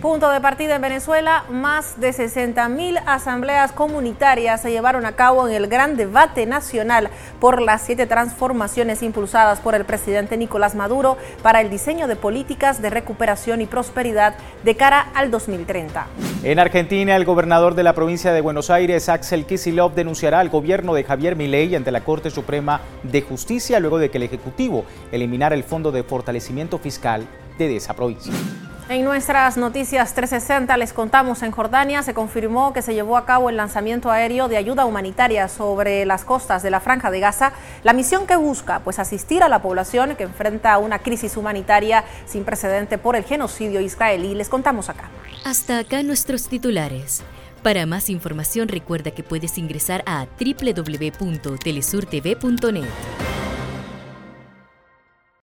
Punto de partida en Venezuela, más de 60.000 asambleas comunitarias se llevaron a cabo en el gran debate nacional por las siete transformaciones impulsadas por el presidente Nicolás Maduro para el diseño de políticas de recuperación y prosperidad de cara al 2030. En Argentina, el gobernador de la provincia de Buenos Aires, Axel Kicillof, denunciará al gobierno de Javier Milei ante la Corte Suprema de Justicia luego de que el Ejecutivo eliminara el Fondo de Fortalecimiento Fiscal de esa provincia. En nuestras noticias 360 les contamos en Jordania se confirmó que se llevó a cabo el lanzamiento aéreo de ayuda humanitaria sobre las costas de la Franja de Gaza, la misión que busca pues asistir a la población que enfrenta una crisis humanitaria sin precedente por el genocidio israelí. Les contamos acá. Hasta acá nuestros titulares. Para más información recuerda que puedes ingresar a www.telesurtv.net.